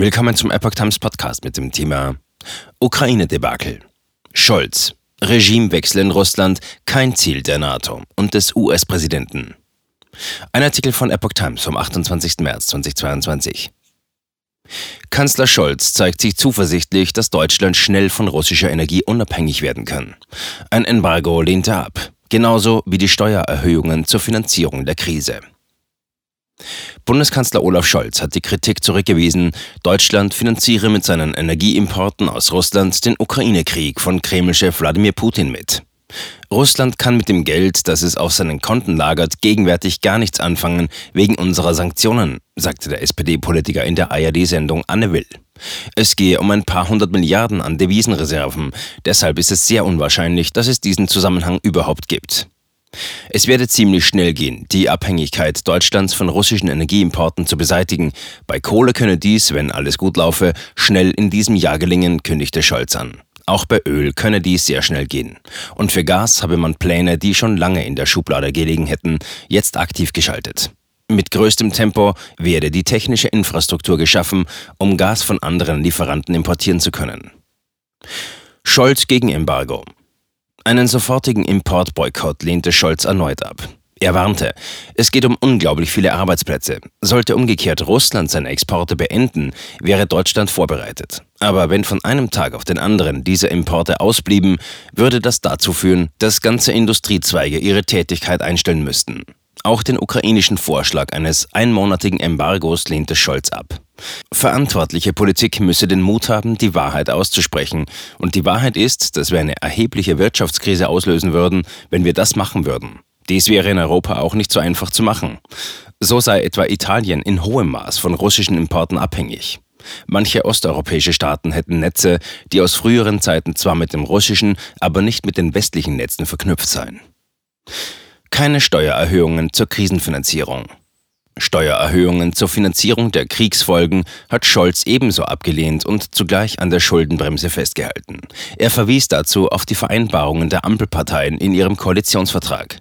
Willkommen zum Epoch Times Podcast mit dem Thema Ukraine-Debakel. Scholz. Regimewechsel in Russland kein Ziel der NATO und des US-Präsidenten. Ein Artikel von Epoch Times vom 28. März 2022. Kanzler Scholz zeigt sich zuversichtlich, dass Deutschland schnell von russischer Energie unabhängig werden kann. Ein Embargo lehnt er ab, genauso wie die Steuererhöhungen zur Finanzierung der Krise. Bundeskanzler Olaf Scholz hat die Kritik zurückgewiesen, Deutschland finanziere mit seinen Energieimporten aus Russland den Ukraine-Krieg von Kremlchef Wladimir Putin mit. Russland kann mit dem Geld, das es auf seinen Konten lagert, gegenwärtig gar nichts anfangen wegen unserer Sanktionen, sagte der SPD-Politiker in der ARD-Sendung Anne Will. Es gehe um ein paar hundert Milliarden an Devisenreserven, deshalb ist es sehr unwahrscheinlich, dass es diesen Zusammenhang überhaupt gibt. Es werde ziemlich schnell gehen, die Abhängigkeit Deutschlands von russischen Energieimporten zu beseitigen. Bei Kohle könne dies, wenn alles gut laufe, schnell in diesem Jahr gelingen, kündigte Scholz an. Auch bei Öl könne dies sehr schnell gehen. Und für Gas habe man Pläne, die schon lange in der Schublade gelegen hätten, jetzt aktiv geschaltet. Mit größtem Tempo werde die technische Infrastruktur geschaffen, um Gas von anderen Lieferanten importieren zu können. Scholz gegen Embargo. Einen sofortigen Importboykott lehnte Scholz erneut ab. Er warnte, es geht um unglaublich viele Arbeitsplätze. Sollte umgekehrt Russland seine Exporte beenden, wäre Deutschland vorbereitet. Aber wenn von einem Tag auf den anderen diese Importe ausblieben, würde das dazu führen, dass ganze Industriezweige ihre Tätigkeit einstellen müssten. Auch den ukrainischen Vorschlag eines einmonatigen Embargos lehnte Scholz ab. Verantwortliche Politik müsse den Mut haben, die Wahrheit auszusprechen. Und die Wahrheit ist, dass wir eine erhebliche Wirtschaftskrise auslösen würden, wenn wir das machen würden. Dies wäre in Europa auch nicht so einfach zu machen. So sei etwa Italien in hohem Maß von russischen Importen abhängig. Manche osteuropäische Staaten hätten Netze, die aus früheren Zeiten zwar mit dem russischen, aber nicht mit den westlichen Netzen verknüpft seien. Keine Steuererhöhungen zur Krisenfinanzierung. Steuererhöhungen zur Finanzierung der Kriegsfolgen hat Scholz ebenso abgelehnt und zugleich an der Schuldenbremse festgehalten. Er verwies dazu auf die Vereinbarungen der Ampelparteien in ihrem Koalitionsvertrag.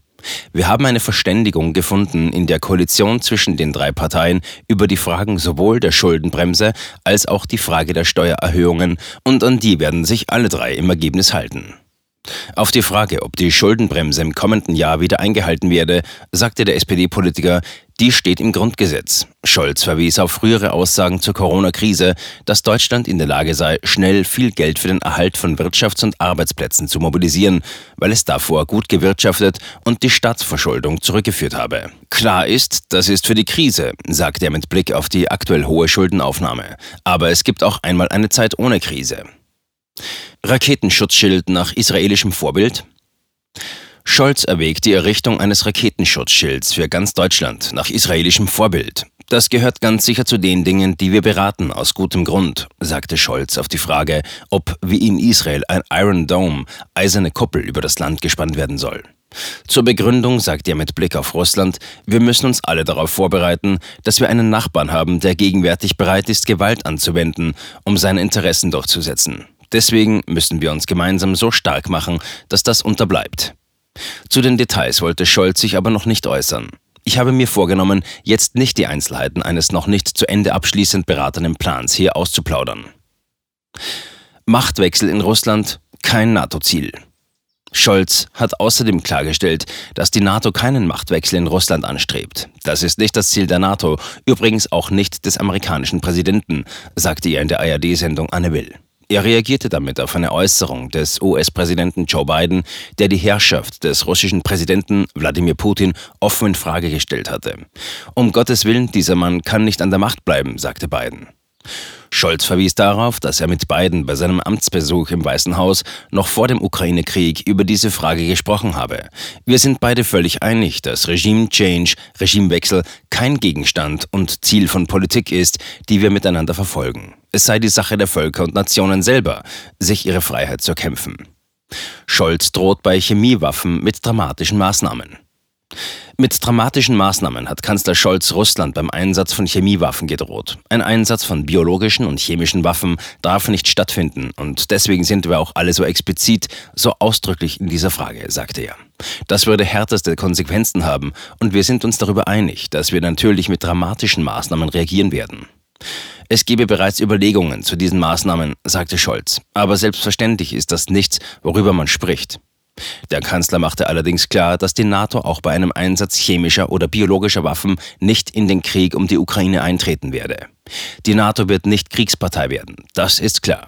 Wir haben eine Verständigung gefunden in der Koalition zwischen den drei Parteien über die Fragen sowohl der Schuldenbremse als auch die Frage der Steuererhöhungen und an die werden sich alle drei im Ergebnis halten. Auf die Frage, ob die Schuldenbremse im kommenden Jahr wieder eingehalten werde, sagte der SPD-Politiker, die steht im Grundgesetz. Scholz verwies auf frühere Aussagen zur Corona-Krise, dass Deutschland in der Lage sei, schnell viel Geld für den Erhalt von Wirtschafts- und Arbeitsplätzen zu mobilisieren, weil es davor gut gewirtschaftet und die Staatsverschuldung zurückgeführt habe. Klar ist, das ist für die Krise, sagte er mit Blick auf die aktuell hohe Schuldenaufnahme. Aber es gibt auch einmal eine Zeit ohne Krise. Raketenschutzschild nach israelischem Vorbild? Scholz erwägt die Errichtung eines Raketenschutzschilds für ganz Deutschland nach israelischem Vorbild. Das gehört ganz sicher zu den Dingen, die wir beraten, aus gutem Grund, sagte Scholz auf die Frage, ob wie in Israel ein Iron Dome, eiserne Kuppel über das Land gespannt werden soll. Zur Begründung sagt er mit Blick auf Russland, wir müssen uns alle darauf vorbereiten, dass wir einen Nachbarn haben, der gegenwärtig bereit ist, Gewalt anzuwenden, um seine Interessen durchzusetzen. Deswegen müssen wir uns gemeinsam so stark machen, dass das unterbleibt. Zu den Details wollte Scholz sich aber noch nicht äußern. Ich habe mir vorgenommen, jetzt nicht die Einzelheiten eines noch nicht zu Ende abschließend beratenen Plans hier auszuplaudern. Machtwechsel in Russland kein NATO-Ziel. Scholz hat außerdem klargestellt, dass die NATO keinen Machtwechsel in Russland anstrebt. Das ist nicht das Ziel der NATO, übrigens auch nicht des amerikanischen Präsidenten, sagte er in der ARD-Sendung Anne Will. Er reagierte damit auf eine Äußerung des US-Präsidenten Joe Biden, der die Herrschaft des russischen Präsidenten Wladimir Putin offen in Frage gestellt hatte. Um Gottes Willen, dieser Mann kann nicht an der Macht bleiben, sagte Biden. Scholz verwies darauf, dass er mit Biden bei seinem Amtsbesuch im Weißen Haus noch vor dem Ukraine-Krieg über diese Frage gesprochen habe. Wir sind beide völlig einig, dass Regime-Change, Regimewechsel kein Gegenstand und Ziel von Politik ist, die wir miteinander verfolgen. Es sei die Sache der Völker und Nationen selber, sich ihre Freiheit zu kämpfen. Scholz droht bei Chemiewaffen mit dramatischen Maßnahmen. Mit dramatischen Maßnahmen hat Kanzler Scholz Russland beim Einsatz von Chemiewaffen gedroht. Ein Einsatz von biologischen und chemischen Waffen darf nicht stattfinden und deswegen sind wir auch alle so explizit, so ausdrücklich in dieser Frage, sagte er. Das würde härteste Konsequenzen haben und wir sind uns darüber einig, dass wir natürlich mit dramatischen Maßnahmen reagieren werden. Es gebe bereits Überlegungen zu diesen Maßnahmen, sagte Scholz. Aber selbstverständlich ist das nichts, worüber man spricht. Der Kanzler machte allerdings klar, dass die NATO auch bei einem Einsatz chemischer oder biologischer Waffen nicht in den Krieg um die Ukraine eintreten werde. Die NATO wird nicht Kriegspartei werden, das ist klar.